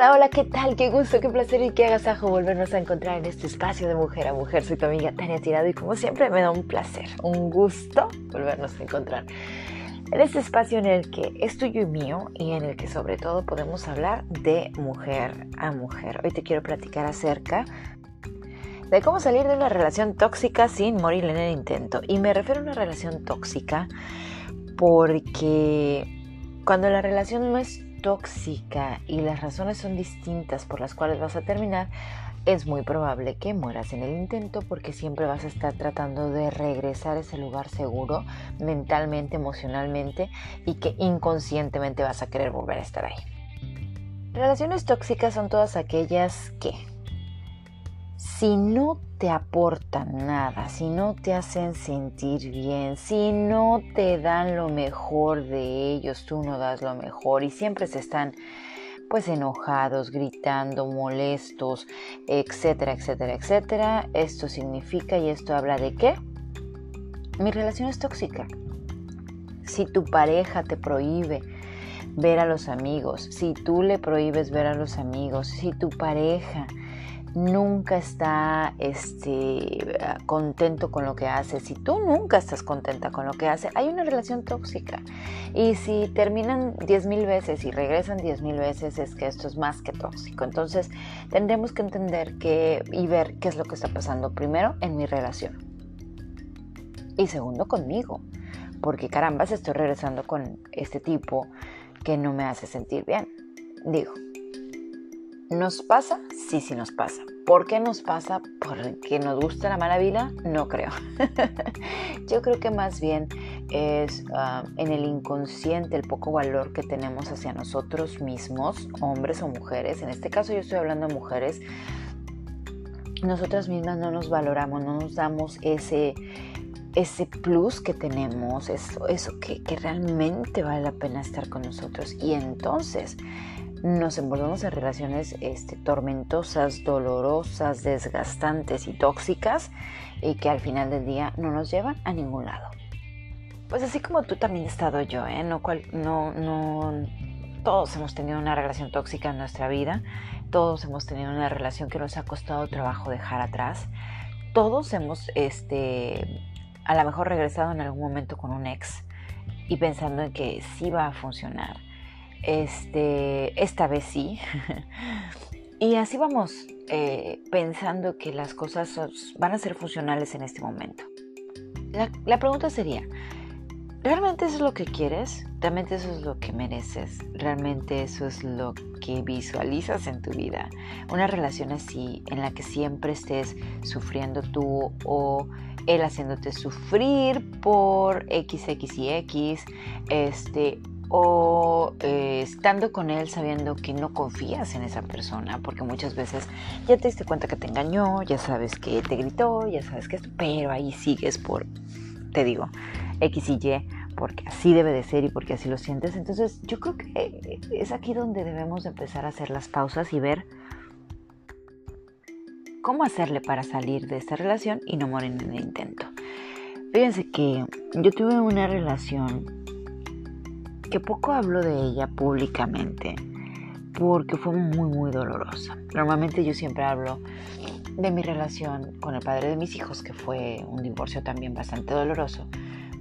Hola, hola, ¿qué tal? Qué gusto, qué placer y qué agasajo volvernos a encontrar en este espacio de mujer a mujer. Soy tu amiga Tania Tirado y como siempre me da un placer, un gusto volvernos a encontrar en este espacio en el que es tuyo y mío y en el que sobre todo podemos hablar de mujer a mujer. Hoy te quiero platicar acerca de cómo salir de una relación tóxica sin morir en el intento. Y me refiero a una relación tóxica porque cuando la relación no es tóxica y las razones son distintas por las cuales vas a terminar, es muy probable que mueras en el intento porque siempre vas a estar tratando de regresar a ese lugar seguro mentalmente, emocionalmente y que inconscientemente vas a querer volver a estar ahí. Relaciones tóxicas son todas aquellas que si no te aportan nada, si no te hacen sentir bien, si no te dan lo mejor de ellos, tú no das lo mejor y siempre se están pues enojados, gritando, molestos, etcétera, etcétera, etcétera. Esto significa y esto habla de qué? Mi relación es tóxica. Si tu pareja te prohíbe ver a los amigos, si tú le prohíbes ver a los amigos, si tu pareja nunca está este, contento con lo que hace, si tú nunca estás contenta con lo que hace, hay una relación tóxica. Y si terminan 10 mil veces y regresan 10 mil veces, es que esto es más que tóxico. Entonces, tendremos que entender que, y ver qué es lo que está pasando primero en mi relación. Y segundo, conmigo. Porque caramba, estoy regresando con este tipo que no me hace sentir bien. Digo, ¿Nos pasa? Sí, sí nos pasa. ¿Por qué nos pasa? ¿Porque nos gusta la mala vida? No creo. Yo creo que más bien es ah, en el inconsciente el poco valor que tenemos hacia nosotros mismos, hombres o mujeres. En este caso yo estoy hablando de mujeres. Nosotras mismas no nos valoramos, no nos damos ese, ese plus que tenemos, eso, eso que, que realmente vale la pena estar con nosotros. Y entonces nos envolvemos en relaciones este, tormentosas, dolorosas, desgastantes y tóxicas y que al final del día no nos llevan a ningún lado. Pues así como tú también he estado yo, ¿eh? no, cual, no, no, todos hemos tenido una relación tóxica en nuestra vida, todos hemos tenido una relación que nos ha costado trabajo dejar atrás, todos hemos, este, a lo mejor regresado en algún momento con un ex y pensando en que sí va a funcionar este, esta vez sí. y así vamos eh, pensando que las cosas van a ser funcionales en este momento. La, pregunta sería, ¿realmente eso es lo que quieres? ¿Realmente eso es lo que mereces? ¿Realmente eso es lo que visualizas en tu vida? Una relación así en la que siempre estés sufriendo tú o él haciéndote sufrir por X, X y X, este, o eh, estando con él sabiendo que no confías en esa persona, porque muchas veces ya te diste cuenta que te engañó, ya sabes que te gritó, ya sabes que esto, pero ahí sigues por, te digo, X y Y, porque así debe de ser y porque así lo sientes. Entonces yo creo que es aquí donde debemos empezar a hacer las pausas y ver cómo hacerle para salir de esta relación y no morir en el intento. Fíjense que yo tuve una relación que poco hablo de ella públicamente porque fue muy muy dolorosa. Normalmente yo siempre hablo de mi relación con el padre de mis hijos, que fue un divorcio también bastante doloroso.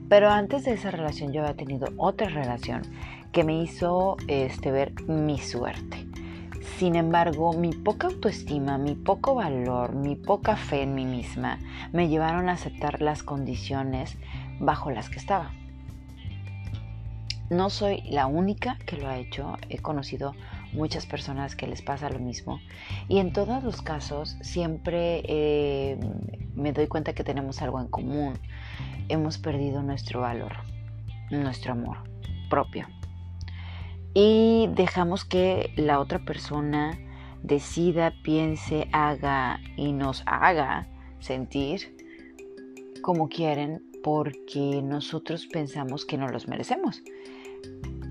Pero antes de esa relación yo había tenido otra relación que me hizo este, ver mi suerte. Sin embargo, mi poca autoestima, mi poco valor, mi poca fe en mí misma me llevaron a aceptar las condiciones bajo las que estaba. No soy la única que lo ha hecho, he conocido muchas personas que les pasa lo mismo y en todos los casos siempre eh, me doy cuenta que tenemos algo en común. Hemos perdido nuestro valor, nuestro amor propio y dejamos que la otra persona decida, piense, haga y nos haga sentir como quieren porque nosotros pensamos que no los merecemos.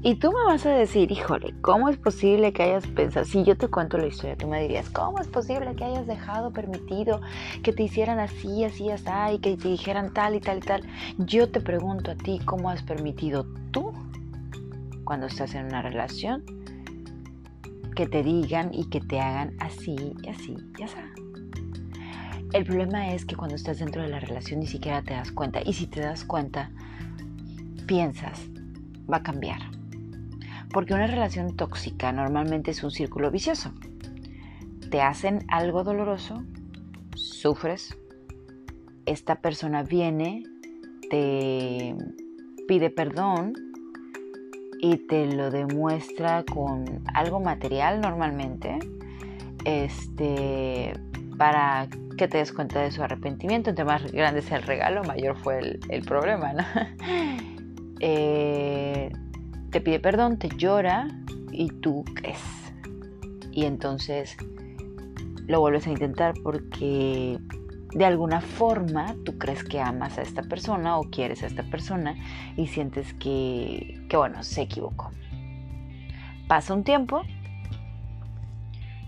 Y tú me vas a decir, híjole, ¿cómo es posible que hayas pensado? Si yo te cuento la historia, tú me dirías, ¿cómo es posible que hayas dejado permitido que te hicieran así, así, así, y que te dijeran tal y tal y tal? Yo te pregunto a ti, ¿cómo has permitido tú, cuando estás en una relación, que te digan y que te hagan así así y así. El problema es que cuando estás dentro de la relación ni siquiera te das cuenta. Y si te das cuenta, piensas, va a cambiar. Porque una relación tóxica normalmente es un círculo vicioso. Te hacen algo doloroso, sufres, esta persona viene, te pide perdón y te lo demuestra con algo material normalmente, este, para que te des cuenta de su arrepentimiento. Entre más grande sea el regalo, mayor fue el, problema, ¿no? Eh, te pide perdón, te llora y tú crees. Y entonces lo vuelves a intentar porque de alguna forma tú crees que amas a esta persona o quieres a esta persona y sientes que, que bueno, se equivocó. Pasa un tiempo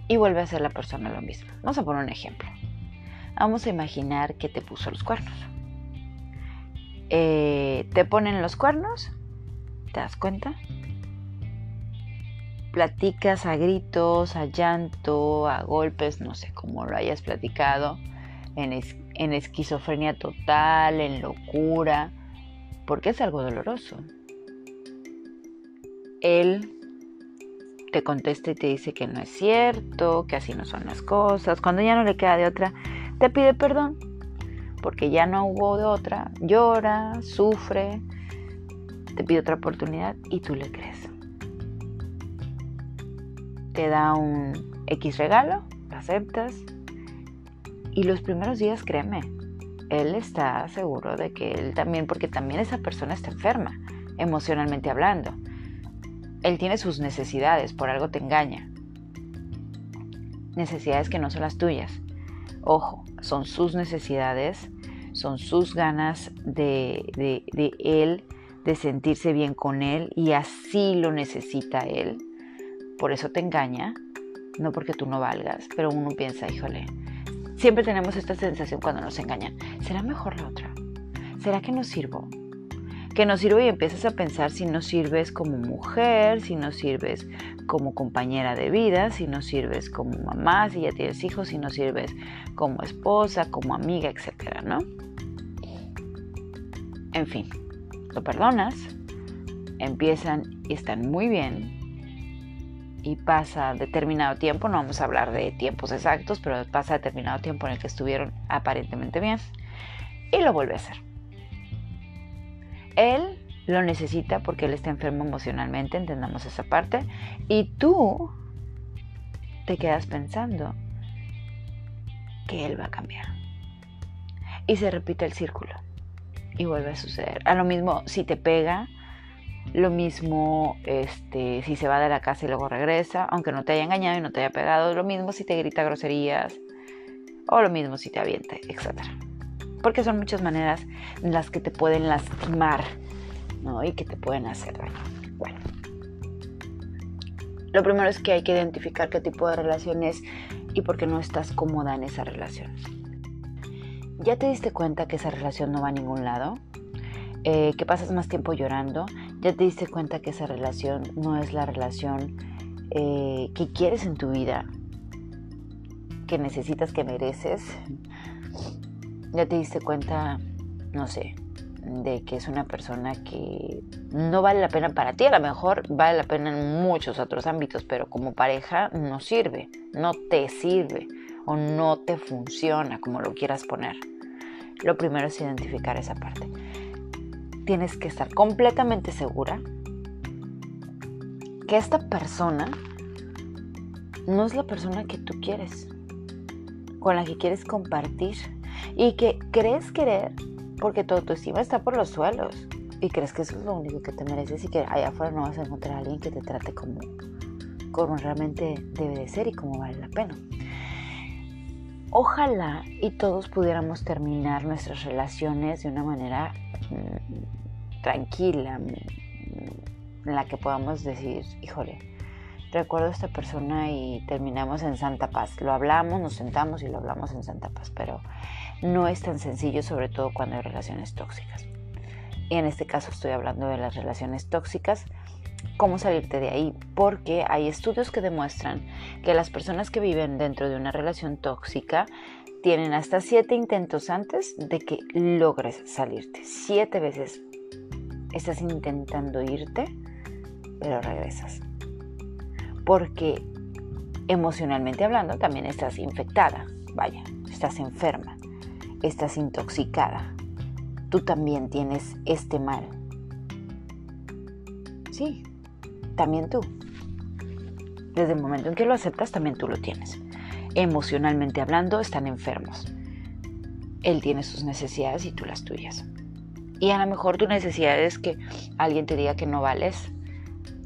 y vuelve a ser la persona lo mismo. Vamos a poner un ejemplo. Vamos a imaginar que te puso los cuernos. Eh, te ponen los cuernos, ¿te das cuenta? Platicas a gritos, a llanto, a golpes, no sé cómo lo hayas platicado en, esquizofrenia total, en locura, porque es algo doloroso. Él te contesta y te dice que no es cierto, que así no son las cosas. Cuando ya no le queda de otra, te pide perdón, porque ya no hubo de otra. Llora, sufre, te pide otra oportunidad y tú le crees. Te da un X regalo, lo aceptas, y los primeros días, créeme, él está seguro de que él también, porque también esa persona está enferma, emocionalmente hablando. Él tiene sus necesidades, por algo te engaña. Necesidades que no son las tuyas. Ojo, son sus necesidades, son sus ganas de, de, de él, de sentirse bien con él y así lo necesita él. Por eso te engaña, no porque tú no valgas, pero uno piensa, híjole, Siempre tenemos esta sensación cuando nos engañan. ¿Será mejor la otra? ¿Será que no sirvo? Que no sirvo y empiezas a pensar si no sirves como mujer, si no sirves como compañera de vida, si no sirves como mamá, si ya tienes hijos, si no sirves como esposa, como amiga, etcétera, ¿no? En fin, lo perdonas, empiezan y están muy bien, y pasa determinado tiempo, no vamos a hablar de tiempos exactos, pero pasa determinado tiempo en el que estuvieron aparentemente bien y lo vuelve a hacer. Él lo necesita porque él está enfermo emocionalmente, entendamos esa parte, y tú te quedas pensando que él va a cambiar. Y se repite el círculo y vuelve a suceder. A lo mismo, si te pega, lo mismo este, si se va de la casa y luego regresa, aunque no te haya engañado y no te haya pegado. Lo mismo si te grita groserías. O lo mismo si te avienta, etc. Porque son muchas maneras en las que te pueden lastimar ¿no? y que te pueden hacer daño. Bueno. Lo primero es que hay que identificar qué tipo de relación es y por qué no estás cómoda en esa relación. ¿Ya te diste cuenta que esa relación no va a ningún lado? Eh, que pasas más tiempo llorando, ya te diste cuenta que esa relación no es la relación eh, que quieres en tu vida, que necesitas, que mereces. Ya te diste cuenta, no sé, de que es una persona que no vale la pena para ti, a lo mejor vale la pena en muchos otros ámbitos, pero como pareja no sirve, no te sirve o no te funciona como lo quieras poner. Lo primero es identificar esa parte tienes que estar completamente segura que esta persona no es la persona que tú quieres, con la que quieres compartir y que crees querer porque tu autoestima está por los suelos y crees que eso es lo único que te mereces y que allá afuera no vas a encontrar a alguien que te trate como, como realmente debe de ser y como vale la pena. Ojalá y todos pudiéramos terminar nuestras relaciones de una manera mm, tranquila, mm, en la que podamos decir, híjole, recuerdo a esta persona y terminamos en santa paz. Lo hablamos, nos sentamos y lo hablamos en santa paz, pero no es tan sencillo, sobre todo cuando hay relaciones tóxicas. Y en este caso estoy hablando de las relaciones tóxicas cómo salirte de ahí, porque hay estudios que demuestran que las personas que viven dentro de una relación tóxica tienen hasta siete intentos antes de que logres salirte. Siete veces estás intentando irte, pero regresas. Porque emocionalmente hablando también estás infectada, vaya, estás enferma, estás intoxicada. Tú también tienes este mal. Sí, también tú. Desde el momento en que lo aceptas, también tú lo tienes. Emocionalmente hablando, están enfermos. Él tiene sus necesidades y tú las tuyas. Y a lo mejor tu necesidad es que alguien te diga que no vales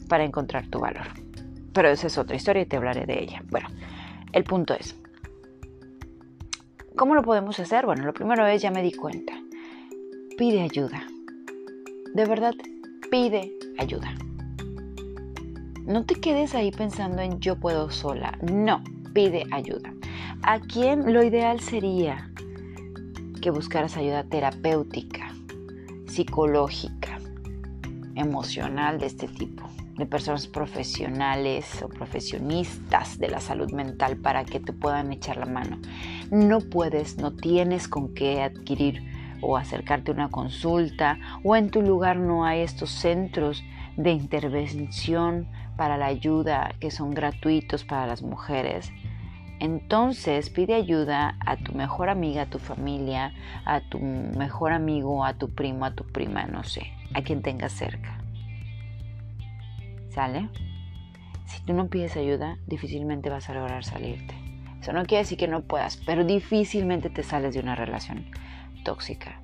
para encontrar tu valor. Pero esa es otra historia y te hablaré de ella. Bueno, el punto es, ¿cómo lo podemos hacer? Bueno, lo primero es, ya me di cuenta, pide ayuda. De verdad, pide ayuda. No te quedes ahí pensando en yo puedo sola. No, pide ayuda. ¿A quién lo ideal sería que buscaras ayuda terapéutica, psicológica, emocional de este tipo? de personas profesionales o profesionistas de la salud mental para que te puedan echar la mano. No puedes, no tienes con qué adquirir o acercarte a una consulta o en tu lugar no hay estos centros de intervención para la ayuda que son gratuitos para las mujeres. Entonces pide ayuda a tu mejor amiga, a tu familia, a tu mejor amigo, a tu primo, a tu prima, no sé, a quien tengas cerca. ¿Sale? Si tú no pides ayuda, difícilmente vas a lograr salirte. Eso no quiere decir que no puedas, pero difícilmente te sales de una relación tóxica.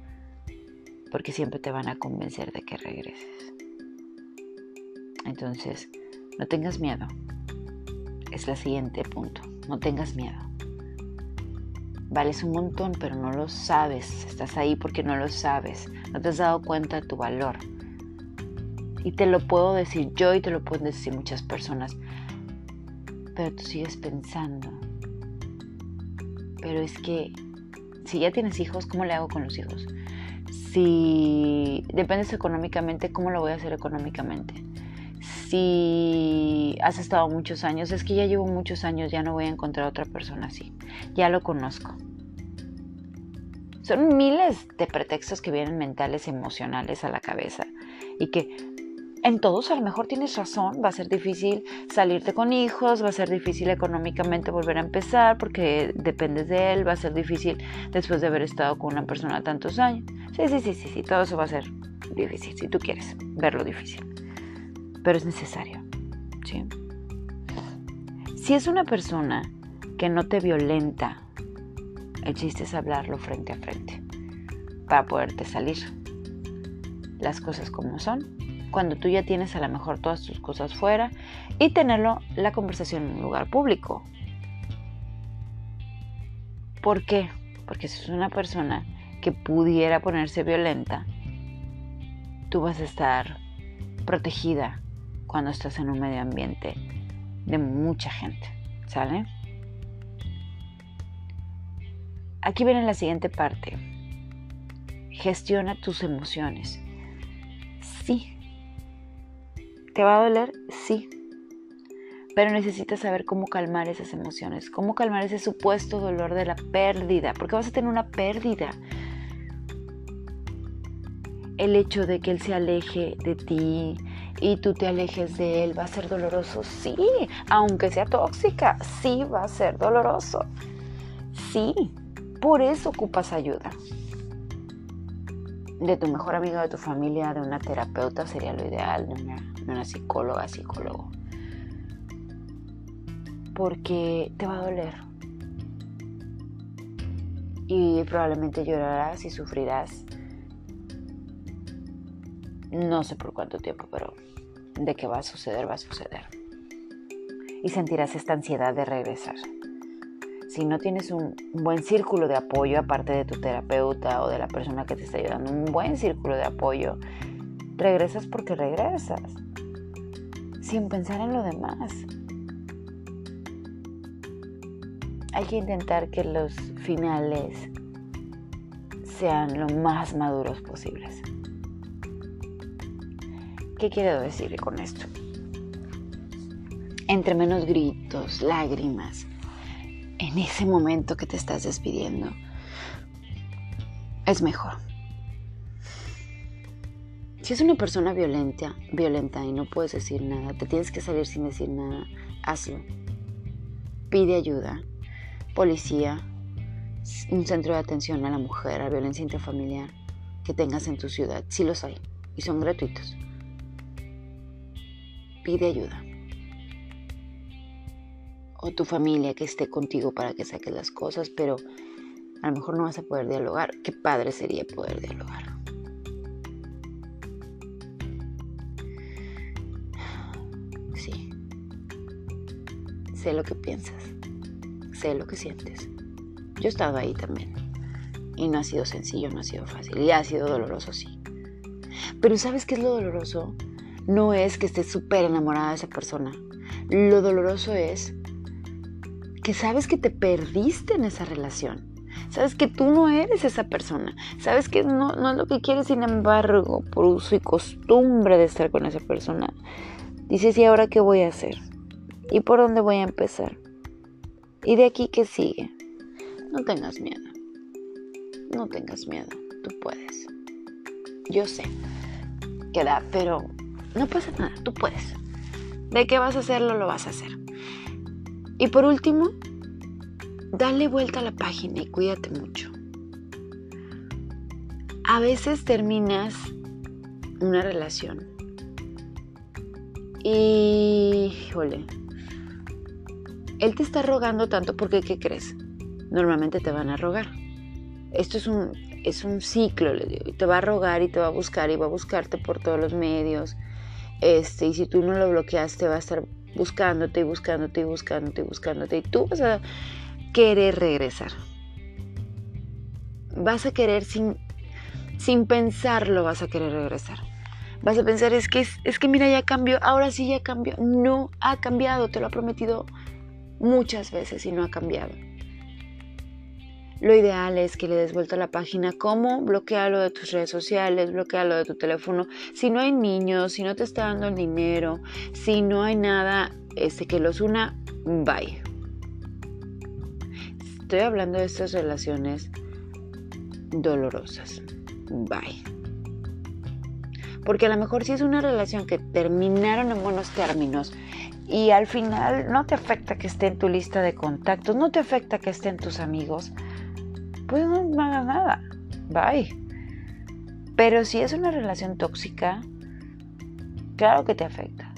Porque siempre te van a convencer de que regreses. Entonces, no tengas miedo. Es el siguiente punto. No tengas miedo. Vales un montón, pero no lo sabes. Estás ahí porque no lo sabes. No te has dado cuenta de tu valor. Y te lo puedo decir yo y te lo pueden decir muchas personas. Pero tú sigues pensando. Pero es que si ya tienes hijos, ¿cómo le hago con los hijos? Si dependes económicamente, ¿cómo lo voy a hacer económicamente? Si has estado muchos años, es que ya llevo muchos años, ya no voy a encontrar otra persona así, ya lo conozco. Son miles de pretextos que vienen mentales, emocionales a la cabeza y que en todos a lo mejor tienes razón, va a ser difícil salirte con hijos, va a ser difícil económicamente volver a empezar porque dependes de él, va a ser difícil después de haber estado con una persona tantos años. Sí, sí, sí, sí, sí, todo eso va a ser difícil, si tú quieres verlo difícil pero es necesario. ¿sí? Si es una persona que no te violenta, el chiste es hablarlo frente a frente para poderte salir. Las cosas como son, cuando tú ya tienes a lo mejor todas tus cosas fuera y tenerlo la conversación en un lugar público. ¿Por qué? Porque si es una persona que pudiera ponerse violenta, tú vas a estar protegida cuando estás en un medio ambiente de mucha gente, ¿sale? Aquí viene la siguiente parte. Gestiona tus emociones. Sí. ¿Te va a doler? Sí. Pero necesitas saber cómo calmar esas emociones, cómo calmar ese supuesto dolor de la pérdida, porque vas a tener una pérdida. El hecho de que él se aleje de ti, y tú te alejes de él, va a ser doloroso, sí, aunque sea tóxica, sí va a ser doloroso, sí, por eso ocupas ayuda. De tu mejor amigo, de tu familia, de una terapeuta sería lo ideal, de una, de una psicóloga, psicólogo. Porque te va a doler. Y probablemente llorarás y sufrirás no sé por cuánto tiempo, pero de que va a suceder, va a suceder. Y sentirás esta ansiedad de regresar. Si no tienes un buen círculo de apoyo, aparte de tu terapeuta o de la persona que te está ayudando, un buen círculo de apoyo, regresas porque regresas, sin pensar en lo demás. Hay que intentar que los finales sean lo más maduros posibles. ¿Qué quiero decir con esto? entre menos gritos, lágrimas, en ese momento que te estás despidiendo, es mejor. Si es una persona violenta, violenta y no puedes decir nada, te tienes que salir sin decir nada, hazlo. Pide ayuda. Policía, un centro de atención a la mujer, a violencia intrafamiliar que tengas en tu ciudad. Sí los hay y son gratuitos. Pide ayuda. O tu familia que esté contigo para que saques las cosas, pero a lo mejor no vas a poder dialogar. Qué padre sería poder dialogar. Sí. Sé lo que piensas. Sé lo que sientes. Yo he estado ahí también. Y no ha sido sencillo, no ha sido fácil. Y ha sido doloroso, sí. Pero ¿sabes qué es lo doloroso? No es que estés súper enamorada de esa persona. Lo doloroso es que sabes que te perdiste en esa relación. Sabes que tú no eres esa persona. Sabes que no, no es lo que quieres, sin embargo, por uso y costumbre de estar con esa persona. Dices, ¿y ahora qué voy a hacer? ¿Y por dónde voy a empezar? ¿Y de aquí qué sigue? No tengas miedo. No tengas miedo. Tú puedes. Yo sé que da, pero no pasa nada. Tú puedes. ¿De qué vas a hacerlo? Lo vas a hacer. Y por último, dale vuelta a la página y cuídate mucho. A veces terminas una relación y, híjole, él te está rogando tanto porque, ¿qué crees? Normalmente te van a rogar. Esto es un, es un ciclo, le digo, y te va a rogar y te va a buscar y va a buscarte por todos los medios. Este, y si tú no lo bloqueaste, va a estar buscándote y buscándote y buscándote y buscándote. Y tú vas a querer regresar. Vas a querer sin, sin pensarlo, vas a querer regresar. Vas a pensar, es que, es que mira, ya cambió, ahora sí ya cambió. No ha cambiado, te lo ha prometido muchas veces y no ha cambiado. Lo ideal es que le des vuelta a la página. ¿Cómo? Bloquealo de tus redes sociales, bloquealo de tu teléfono. Si no hay niños, si no te está dando el dinero, si no hay nada este, que los una, bye. Estoy hablando de estas relaciones dolorosas. Bye. Porque a lo mejor si es una relación que terminaron en buenos términos y al final no te afecta que esté en tu lista de contactos, no te afecta que esté en tus amigos, pues no hagas nada. Bye. Pero si es una relación tóxica, claro que te afecta.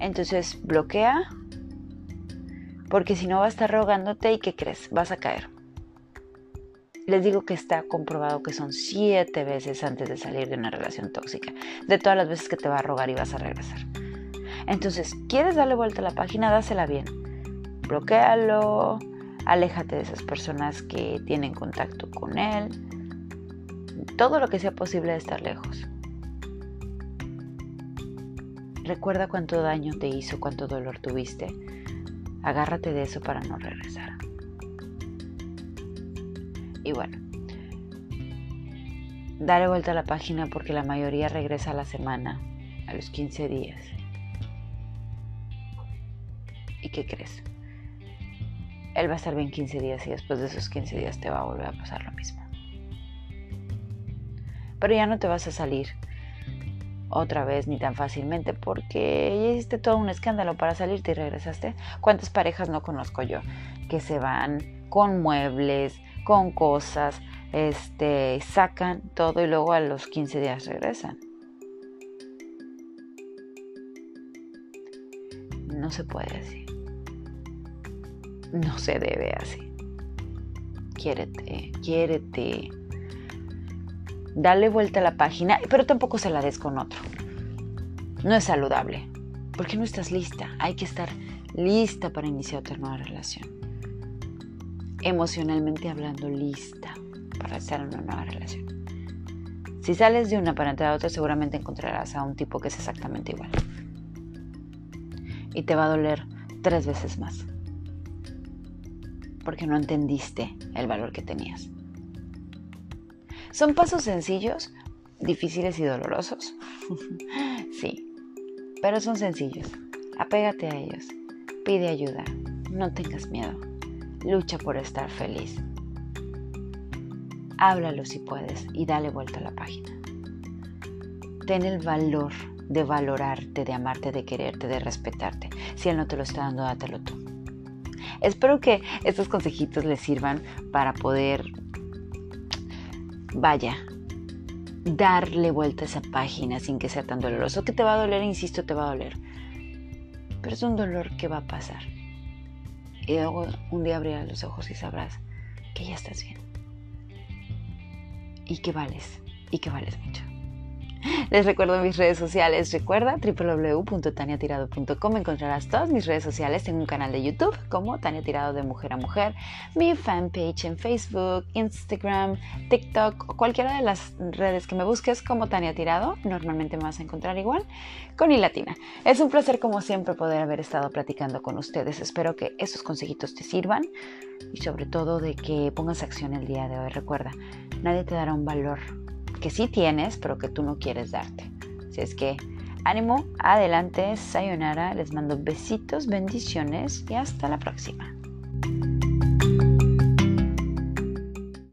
Entonces bloquea, porque si no va a estar rogándote y ¿qué crees? Vas a caer. Les digo que está comprobado que son siete veces antes de salir de una relación tóxica, de todas las veces que te va a rogar y vas a regresar. Entonces, ¿quieres darle vuelta a la página? Dásela bien. Bloquéalo, aléjate de esas personas que tienen contacto con él, todo lo que sea posible de estar lejos. Recuerda cuánto daño te hizo, cuánto dolor tuviste. Agárrate de eso para no regresar. Y bueno, dale vuelta a la página porque la mayoría regresa a la semana, a los 15 días. ¿Y qué crees? Él va a estar bien 15 días y después de esos 15 días te va a volver a pasar lo mismo. Pero ya no te vas a salir otra vez ni tan fácilmente porque ya hiciste todo un escándalo para salirte y regresaste. ¿Cuántas parejas no conozco yo que se van con muebles, con cosas, este, sacan todo y luego a los 15 días regresan? No se puede así no se debe así. Quiérete, quiérete. Dale vuelta a la página, pero tampoco se la des con otro. No es saludable, porque no estás lista. Hay que estar lista para iniciar otra nueva relación. Emocionalmente hablando, lista para estar en una nueva relación. Si sales de una para entrar a otra, seguramente encontrarás a un tipo que es exactamente igual. Y te va a doler tres veces más porque no entendiste el valor que tenías. ¿Son pasos sencillos, difíciles y dolorosos? sí, pero son sencillos. Apégate a ellos. Pide ayuda. No tengas miedo. Lucha por estar feliz. Háblalo si puedes y dale vuelta a la página. Ten el valor de valorarte, de amarte, de quererte, de respetarte. Si él no te lo está dando, dátelo tú. Espero que estos consejitos les sirvan para poder, vaya, darle vuelta a esa página sin que sea tan doloroso. Que te va a doler, insisto, te va a doler. Pero es un dolor que va a pasar. Y luego un día abrirás los ojos y sabrás que ya estás bien. Y que vales, y que vales mucho. Les recuerdo mis redes sociales. Recuerda www.taniatirado.com. Encontrarás todas mis redes sociales. Tengo un canal de YouTube como Tania Tirado de Mujer a Mujer. Mi fanpage en Facebook, Instagram, TikTok o cualquiera de las redes que me busques como Tania Tirado. Normalmente me vas a encontrar igual con i latina. Es un placer como siempre poder haber estado platicando con ustedes. Espero que esos consejitos te sirvan y sobre todo de que pongas acción el día de hoy. Recuerda, nadie te dará un valor que sí tienes, pero que tú no quieres darte. Si es que ánimo, adelante, sayonara, les mando besitos, bendiciones y hasta la próxima.